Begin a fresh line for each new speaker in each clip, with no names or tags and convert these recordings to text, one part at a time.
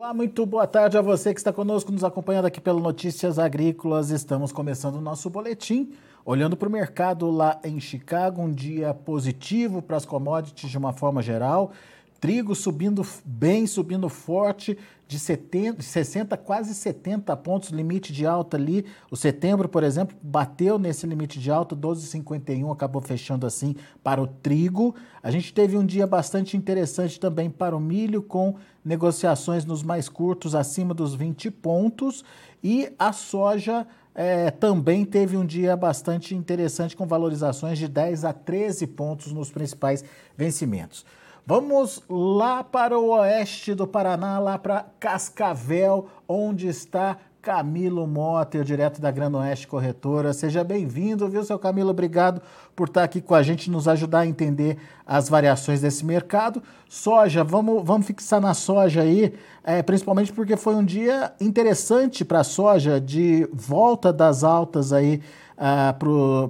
Olá, muito boa tarde a você que está conosco, nos acompanhando aqui pelo Notícias Agrícolas. Estamos começando o nosso boletim, olhando para o mercado lá em Chicago, um dia positivo para as commodities de uma forma geral. Trigo subindo bem, subindo forte, de 70, 60, quase 70 pontos, limite de alta ali. O setembro, por exemplo, bateu nesse limite de alta, 12,51, acabou fechando assim para o trigo. A gente teve um dia bastante interessante também para o milho, com negociações nos mais curtos acima dos 20 pontos. E a soja é, também teve um dia bastante interessante, com valorizações de 10 a 13 pontos nos principais vencimentos. Vamos lá para o oeste do Paraná, lá para Cascavel, onde está Camilo Motter, direto da Grande Oeste Corretora. Seja bem-vindo, viu, seu Camilo? Obrigado por estar aqui com a gente, nos ajudar a entender as variações desse mercado. Soja, vamos, vamos fixar na soja aí, é, principalmente porque foi um dia interessante para a soja, de volta das altas aí uh,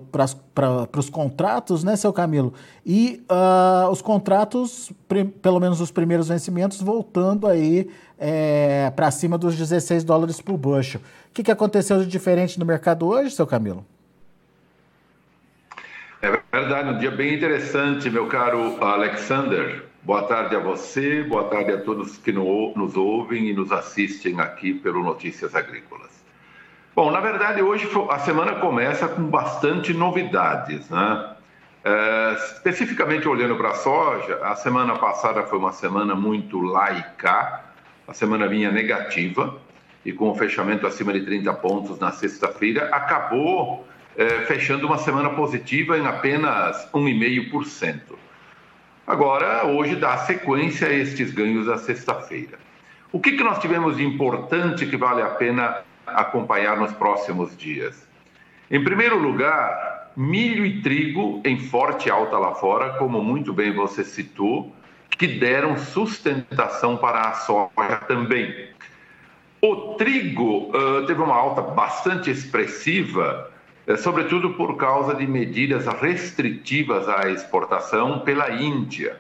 para os contratos, né, seu Camilo? E uh, os contratos, pelo menos os primeiros vencimentos, voltando aí é, para cima dos 16 dólares por bushel. O que, que aconteceu de diferente no mercado hoje, seu Camilo?
É verdade, um dia bem interessante, meu caro Alexander. Boa tarde a você, boa tarde a todos que nos ouvem e nos assistem aqui pelo Notícias Agrícolas. Bom, na verdade, hoje a semana começa com bastante novidades, né? É, especificamente olhando para a soja, a semana passada foi uma semana muito laica, a semana vinha negativa, e com o fechamento acima de 30 pontos na sexta-feira, acabou fechando uma semana positiva em apenas 1,5%. Agora, hoje dá sequência a estes ganhos da sexta-feira. O que, que nós tivemos de importante que vale a pena acompanhar nos próximos dias. Em primeiro lugar, milho e trigo em forte alta lá fora, como muito bem você citou, que deram sustentação para a soja também. O trigo uh, teve uma alta bastante expressiva, sobretudo por causa de medidas restritivas à exportação pela Índia.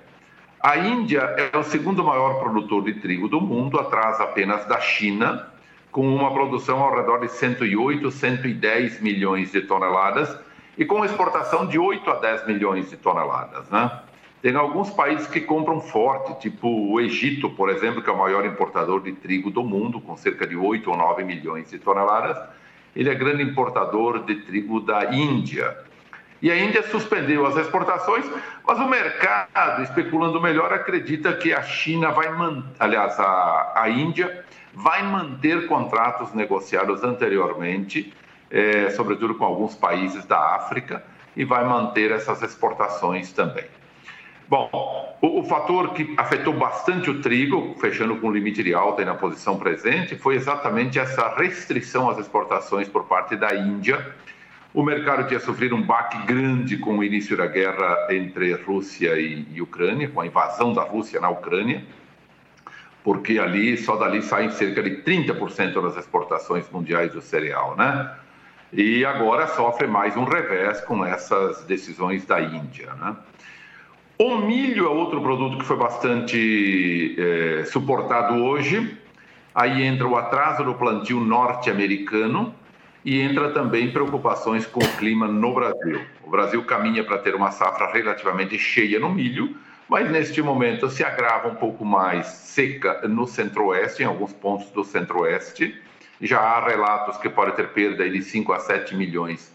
A Índia é o segundo maior produtor de trigo do mundo, atrás apenas da China, com uma produção ao redor de 108, 110 milhões de toneladas e com exportação de 8 a 10 milhões de toneladas, né? Tem alguns países que compram forte, tipo o Egito, por exemplo, que é o maior importador de trigo do mundo, com cerca de 8 ou 9 milhões de toneladas. Ele é grande importador de trigo da Índia. E a Índia suspendeu as exportações, mas o mercado, especulando melhor, acredita que a China vai manter, aliás, a, a Índia vai manter contratos negociados anteriormente, é, sobretudo com alguns países da África, e vai manter essas exportações também. Bom, o, o, fator que afetou bastante o trigo, fechando com limite de alta e na posição presente, foi exatamente essa restrição às exportações por parte da Índia. O mercado tinha sofrido um baque grande com o início da guerra entre Rússia e, e Ucrânia, com a invasão da Rússia na Ucrânia porque ali só dali saem cerca de 30% das exportações mundiais do cereal, né? E agora sofre mais um revés com essas decisões da Índia, né? O milho é outro produto que foi bastante é, suportado hoje. Aí entra o atraso do plantio norte-americano e entra também preocupações com o clima no Brasil. O Brasil caminha para ter uma safra relativamente cheia no milho, mas neste momento se agrava um pouco mais seca no centro-oeste, em alguns pontos do centro-oeste. Já há relatos que pode ter perda de 5 a 7 milhões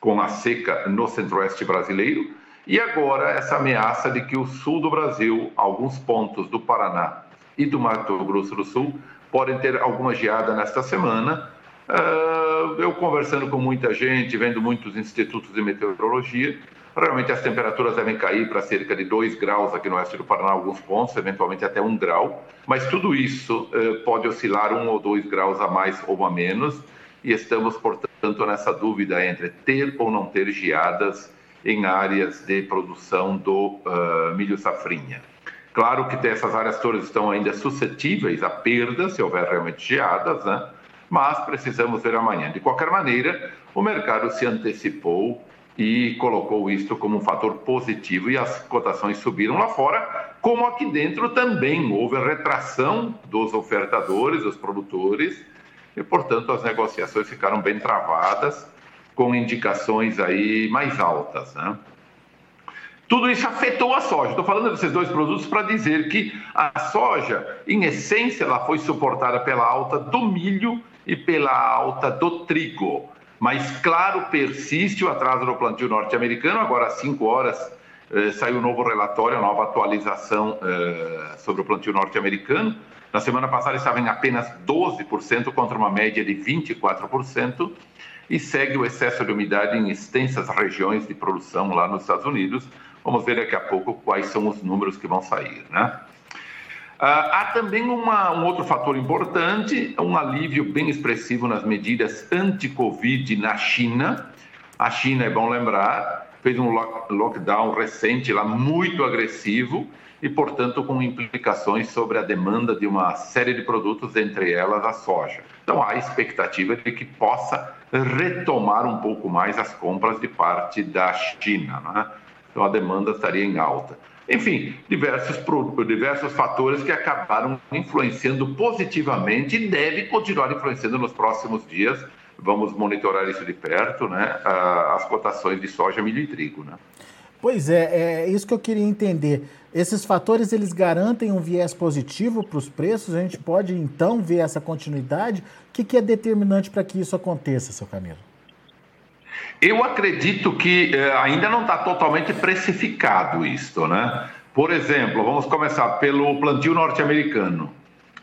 com a seca no centro-oeste brasileiro. E agora essa ameaça de que o sul do Brasil, alguns pontos do Paraná e do Mato Grosso do Sul, podem ter alguma geada nesta semana. Ah, eu conversando com muita gente, vendo muitos institutos de meteorologia, Realmente as temperaturas devem cair para cerca de 2 graus aqui no oeste do Paraná, alguns pontos, eventualmente até 1 grau, mas tudo isso eh, pode oscilar 1 ou 2 graus a mais ou a menos, e estamos, portanto, nessa dúvida entre ter ou não ter geadas em áreas de produção do uh, milho safrinha. Claro que essas áreas todas estão ainda suscetíveis a perdas, se houver realmente geadas, né? mas precisamos ver amanhã. De qualquer maneira, o mercado se antecipou e colocou isto como um fator positivo e as cotações subiram lá fora, como aqui dentro também houve retração dos ofertadores, dos produtores, e portanto as negociações ficaram bem travadas, com indicações aí mais altas, né? Tudo isso afetou a soja. Estou falando desses dois produtos para dizer que a soja, em essência, ela foi suportada pela alta do milho e pela alta do trigo. Mas, claro, persiste o atraso no plantio norte-americano. Agora, às 5 horas, eh, saiu um novo relatório, nova atualização eh, sobre o plantio norte-americano. Na semana passada estava em apenas 12% contra uma média de 24% e segue o excesso de umidade em extensas regiões de produção lá nos Estados Unidos. Vamos ver daqui a pouco quais são os números que vão sair, né? Ah, há também uma, um outro fator importante, um alívio bem expressivo nas medidas anti-Covid na China. A China, é bom lembrar, fez um lockdown recente lá muito agressivo e, portanto, com implicações sobre a demanda de uma série de produtos, entre elas a soja. Então, há expectativa de que possa retomar um pouco mais as compras de parte da China. Né? Então, a demanda estaria em alta. Enfim, diversos, diversos fatores que acabaram influenciando positivamente e devem continuar influenciando nos próximos dias. Vamos monitorar isso de perto, né? As cotações de soja, milho e trigo, né?
Pois é, é isso que eu queria entender. Esses fatores eles garantem um viés positivo para os preços? A gente pode então ver essa continuidade? O que, que é determinante para que isso aconteça, seu Camilo?
Eu acredito que eh, ainda não está totalmente precificado isto, né? Por exemplo, vamos começar pelo plantio norte-americano.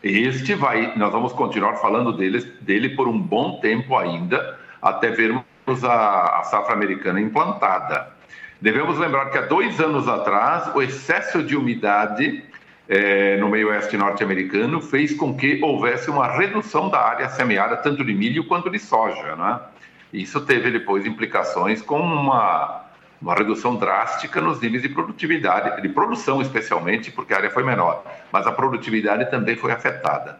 Este vai, nós vamos continuar falando dele, dele por um bom tempo ainda, até vermos a, a safra americana implantada. Devemos lembrar que há dois anos atrás, o excesso de umidade eh, no meio oeste norte-americano fez com que houvesse uma redução da área semeada, tanto de milho quanto de soja, né? Isso teve depois implicações com uma, uma redução drástica nos níveis de produtividade, de produção especialmente, porque a área foi menor, mas a produtividade também foi afetada.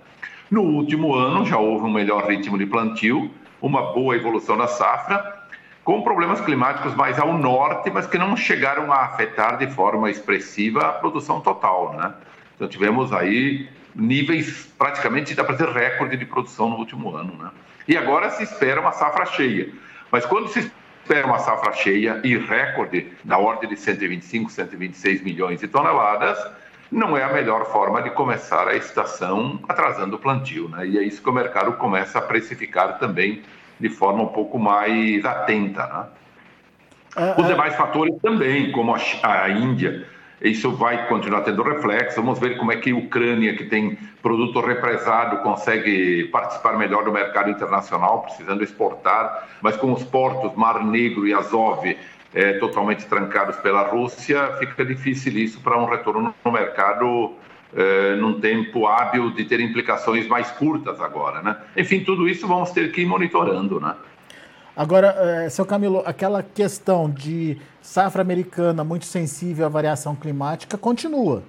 No último ano já houve um melhor ritmo de plantio, uma boa evolução da safra, com problemas climáticos mais ao norte, mas que não chegaram a afetar de forma expressiva a produção total, né? Então tivemos aí níveis praticamente dá para dizer recorde de produção no último ano, né? E agora se espera uma safra cheia. Mas quando se espera uma safra cheia e recorde da ordem de 125, 126 milhões de toneladas, não é a melhor forma de começar a estação atrasando o plantio. Né? E é isso que o mercado começa a precificar também de forma um pouco mais atenta. Né? Os é, é. demais fatores também, como a Índia isso vai continuar tendo reflexo. Vamos ver como é que a Ucrânia, que tem produto represado, consegue participar melhor do mercado internacional, precisando exportar, mas com os portos Mar Negro e Azov é, totalmente trancados pela Rússia, fica difícil isso para um retorno no mercado é, num tempo hábil de ter implicações mais curtas agora, né? Enfim, tudo isso vamos ter que ir monitorando, né?
Agora, é, seu Camilo, aquela questão de safra americana muito sensível à variação climática continua.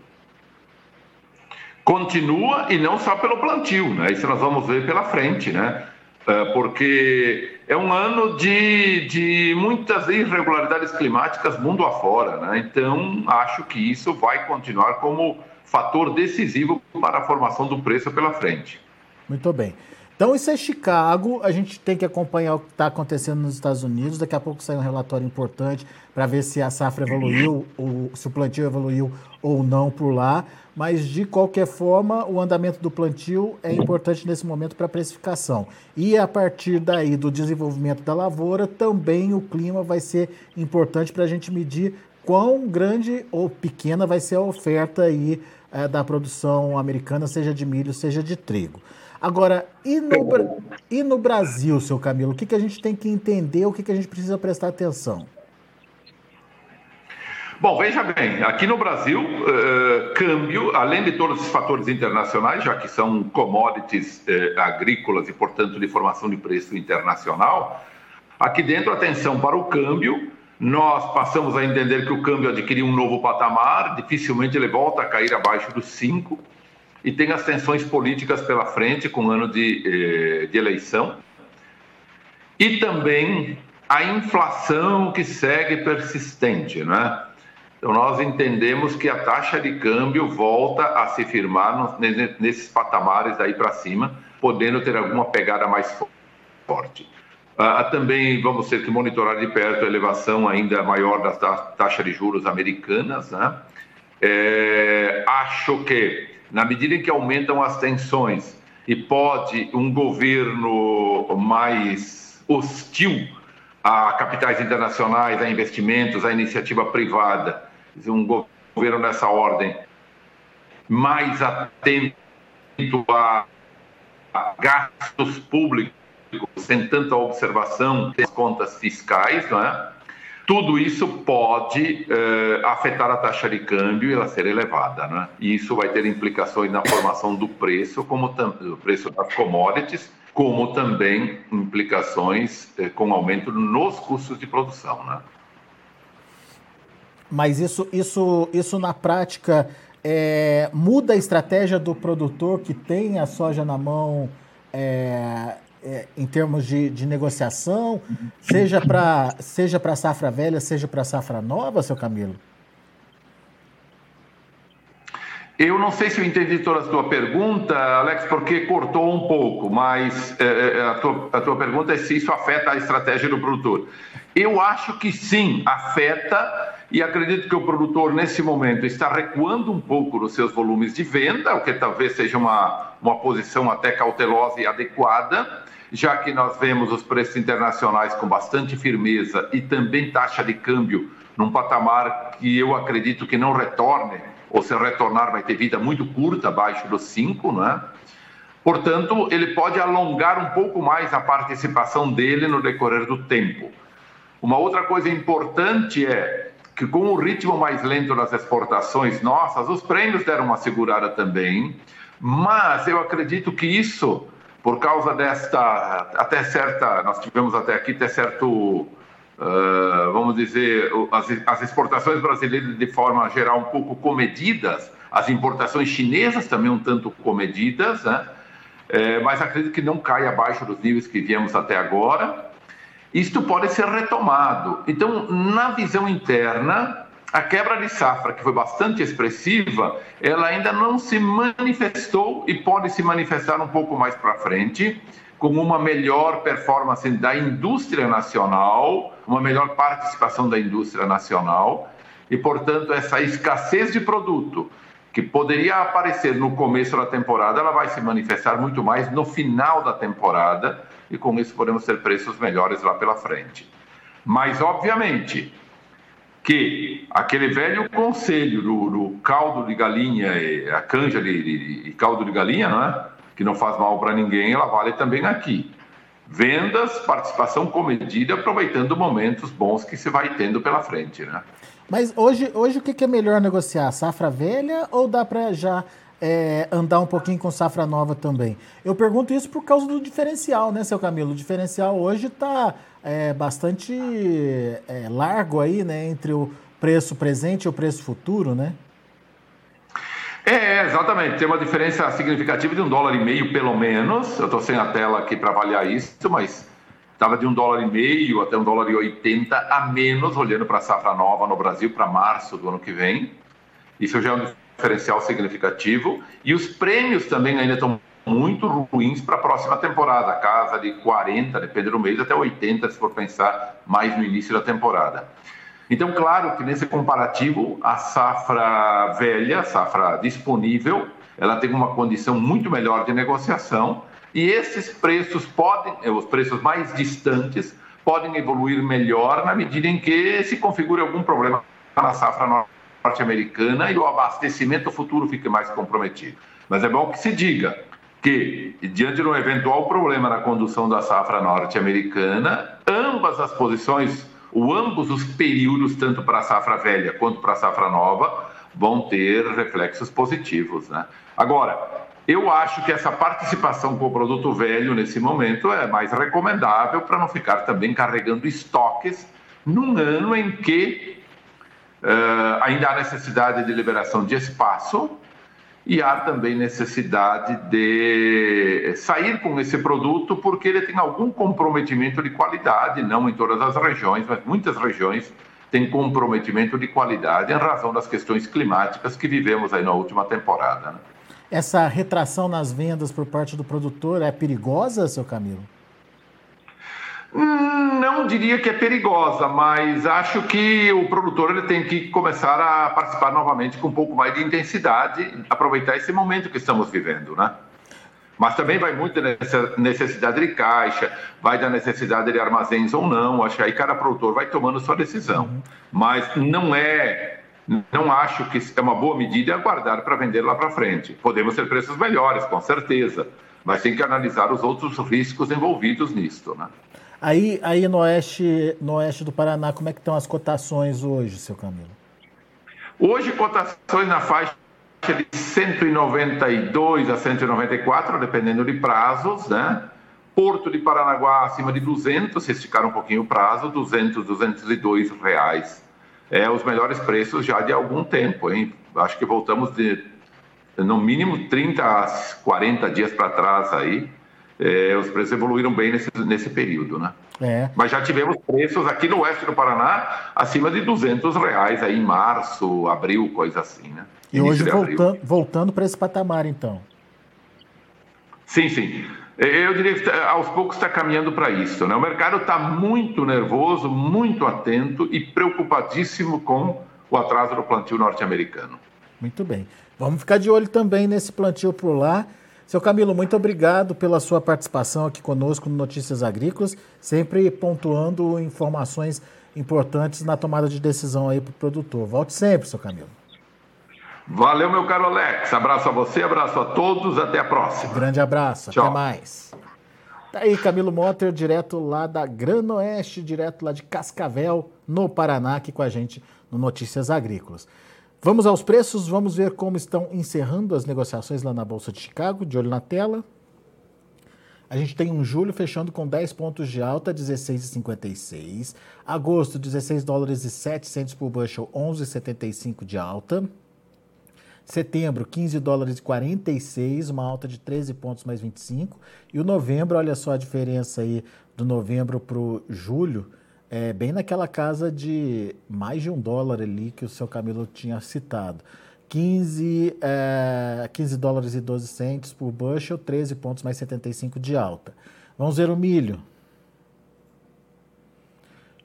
Continua e não só pelo plantio, né? Isso nós vamos ver pela frente, né? É, porque é um ano de, de muitas irregularidades climáticas mundo afora, né? Então, acho que isso vai continuar como fator decisivo para a formação do preço pela frente.
Muito bem. Então, isso é Chicago. A gente tem que acompanhar o que está acontecendo nos Estados Unidos. Daqui a pouco sai um relatório importante para ver se a safra evoluiu, ou se o plantio evoluiu ou não por lá. Mas, de qualquer forma, o andamento do plantio é importante nesse momento para a precificação. E a partir daí do desenvolvimento da lavoura, também o clima vai ser importante para a gente medir quão grande ou pequena vai ser a oferta aí é, da produção americana, seja de milho, seja de trigo. Agora, e no, e no Brasil, seu Camilo, o que, que a gente tem que entender, o que, que a gente precisa prestar atenção?
Bom, veja bem, aqui no Brasil, uh, câmbio, além de todos os fatores internacionais, já que são commodities uh, agrícolas e, portanto, de formação de preço internacional, aqui dentro, atenção para o câmbio, nós passamos a entender que o câmbio adquiriu um novo patamar, dificilmente ele volta a cair abaixo dos 5 e tem as tensões políticas pela frente com o ano de, eh, de eleição. E também a inflação que segue persistente, né? Então, nós entendemos que a taxa de câmbio volta a se firmar nesses patamares daí para cima, podendo ter alguma pegada mais forte. Ah, também vamos ter que monitorar de perto a elevação ainda maior da taxa de juros americanas. Né? É, acho que, na medida em que aumentam as tensões e pode um governo mais hostil a capitais internacionais, a investimentos, a iniciativa privada, um governo nessa ordem mais atento a, gastos públicos, sem tanta observação das contas fiscais, não é? Tudo isso pode eh, afetar a taxa de câmbio e ela ser elevada. Né? E isso vai ter implicações na formação do preço, como o preço das commodities, como também implicações eh, com aumento nos custos de produção. Né?
Mas isso, isso, isso na prática é, muda a estratégia do produtor que tem a soja na mão é, é, em termos de, de negociação, seja para seja a safra velha, seja para safra nova, seu Camilo?
Eu não sei se eu entendi toda a sua pergunta, Alex, porque cortou um pouco, mas é, é, a, tua, a tua pergunta é se isso afeta a estratégia do produtor. Eu acho que sim, afeta e acredito que o produtor, nesse momento, está recuando um pouco nos seus volumes de venda, o que talvez seja uma, uma posição até cautelosa e adequada, já que nós vemos os preços internacionais com bastante firmeza e também taxa de câmbio num patamar que eu acredito que não retorne, ou se retornar vai ter vida muito curta, abaixo dos 5, né? Portanto, ele pode alongar um pouco mais a participação dele no decorrer do tempo. Uma outra coisa importante é que com o ritmo mais lento das exportações nossas, os prêmios deram uma segurada também, mas eu acredito que isso, por causa desta, até certa, nós tivemos até aqui até certo, uh, vamos dizer, as, as exportações brasileiras de forma geral um pouco comedidas, as importações chinesas também um tanto comedidas, né? É, mas acredito que não cai abaixo dos níveis que viemos até agora isto pode ser retomado. Então, na visão interna, a quebra de safra, que foi bastante expressiva, ela ainda não se manifestou e pode se manifestar um pouco mais para frente, com uma melhor performance da indústria nacional, uma melhor participação da indústria nacional, e, portanto, essa escassez de produto que poderia aparecer no começo da temporada, ela vai se manifestar muito mais no final da temporada e com isso podemos ter preços melhores lá pela frente. Mas, obviamente, que aquele velho conselho do, do caldo de galinha, e a canja de, de, de, caldo de galinha, não é? que não faz mal para ninguém, ela vale também aqui. Vendas, participação comedida, aproveitando momentos bons que se vai tendo pela frente. Né?
Mas hoje, hoje o que é melhor negociar? Safra velha ou dá para já é, andar um pouquinho com safra nova também? Eu pergunto isso por causa do diferencial, né, seu Camilo? O diferencial hoje está é, bastante é, largo aí, né, entre o preço presente e o preço futuro, né?
É, exatamente. Tem uma diferença significativa de um dólar e meio, pelo menos. Eu estou sem a tela aqui para avaliar isso, mas estava de um dólar e meio até um dólar e oitenta a menos, olhando para a safra nova no Brasil para março do ano que vem. Isso já é um diferencial significativo. E os prêmios também ainda estão muito ruins para a próxima temporada, casa de 40, depende do mês, até 80, se for pensar mais no início da temporada. Então, claro que nesse comparativo, a safra velha, a safra disponível, ela tem uma condição muito melhor de negociação e esses preços podem, os preços mais distantes, podem evoluir melhor na medida em que se configure algum problema na safra norte-americana e o abastecimento futuro fique mais comprometido. Mas é bom que se diga que, diante de um eventual problema na condução da safra norte-americana, ambas as posições, ou ambos os períodos, tanto para a safra velha quanto para a safra nova, vão ter reflexos positivos. Né? Agora, eu acho que essa participação com o produto velho nesse momento é mais recomendável para não ficar também carregando estoques num ano em que uh, ainda há necessidade de liberação de espaço e há também necessidade de sair com esse produto porque ele tem algum comprometimento de qualidade, não em todas as regiões, mas muitas regiões têm comprometimento de qualidade em razão das questões climáticas que vivemos aí na última temporada. Né?
Essa retração nas vendas por parte do produtor é perigosa, seu Camilo?
Não diria que é perigosa, mas acho que o produtor ele tem que começar a participar novamente com um pouco mais de intensidade, aproveitar esse momento que estamos vivendo, né? Mas também vai muito nessa necessidade de caixa, vai da necessidade de armazéns ou não. Acho que aí cada produtor vai tomando sua decisão. Uhum. Mas não é, não acho que é uma boa medida aguardar para vender lá para frente. Podemos ter preços melhores, com certeza, mas tem que analisar os outros riscos envolvidos nisto, né?
Aí, aí no, oeste, no oeste do Paraná, como é que estão as cotações hoje, seu Camilo?
Hoje, cotações na faixa de 192 a 194, dependendo de prazos, né? Porto de Paranaguá acima de 200, se esticar um pouquinho o prazo, 200, 202 reais. É os melhores preços já de algum tempo, hein? Acho que voltamos de no mínimo 30 a 40 dias para trás aí é, os preços evoluíram bem nesse, nesse período, né? É. Mas já tivemos preços aqui no oeste do Paraná acima de 200 reais aí em março, abril, coisa assim, né?
E hoje voltando, voltando para esse patamar, então.
Sim, sim. Eu diria que tá, aos poucos está caminhando para isso. Né? O mercado está muito nervoso, muito atento e preocupadíssimo com o atraso do plantio norte-americano.
Muito bem. Vamos ficar de olho também nesse plantio por lá. Seu Camilo, muito obrigado pela sua participação aqui conosco no Notícias Agrícolas, sempre pontuando informações importantes na tomada de decisão aí para o produtor. Volte sempre, seu Camilo.
Valeu, meu caro Alex. Abraço a você, abraço a todos, até a próxima.
Grande abraço, Tchau. até mais. Tá aí, Camilo Motter, direto lá da Grana Oeste, direto lá de Cascavel, no Paraná, aqui com a gente no Notícias Agrícolas. Vamos aos preços, vamos ver como estão encerrando as negociações lá na Bolsa de Chicago, de olho na tela. A gente tem um julho fechando com 10 pontos de alta, 16,56. Agosto, 16 dólares e 7 por bushel, 11,75 de alta. Setembro, 15 dólares e 46, uma alta de 13 pontos mais 25. E o novembro, olha só a diferença aí do novembro para o julho, é, bem naquela casa de mais de um dólar ali que o seu Camilo tinha citado. 15, é, 15 dólares e 12 centos por bushel, 13 pontos mais 75 de alta. Vamos ver o milho.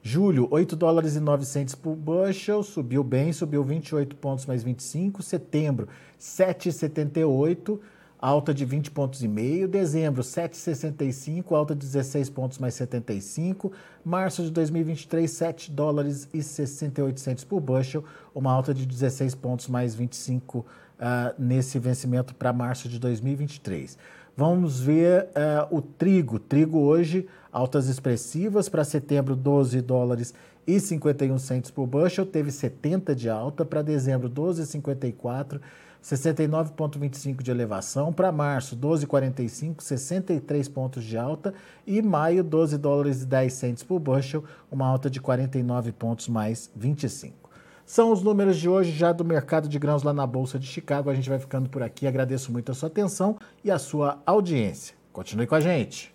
Julho, 8 dólares e 9 centos por bushel, subiu bem, subiu 28 pontos mais 25. Setembro, 7,78 alta de 20 pontos e meio. Dezembro, 7,65, alta de 16 pontos mais 75. Março de 2023, 7 dólares e 68 centos por bushel, uma alta de 16 pontos mais 25 uh, ah, nesse vencimento para março de 2023. Vamos ver uh, o trigo. Trigo hoje, altas expressivas. Para setembro, 12 dólares e 51 centos por bushel. Teve 70 de alta. Para dezembro, 12,54 69,25 de elevação. Para março, 12,45, 63 pontos de alta. E maio, 12 dólares e 10 centos por bushel, uma alta de 49 pontos mais 25. São os números de hoje já do mercado de grãos lá na Bolsa de Chicago. A gente vai ficando por aqui. Agradeço muito a sua atenção e a sua audiência. Continue com a gente.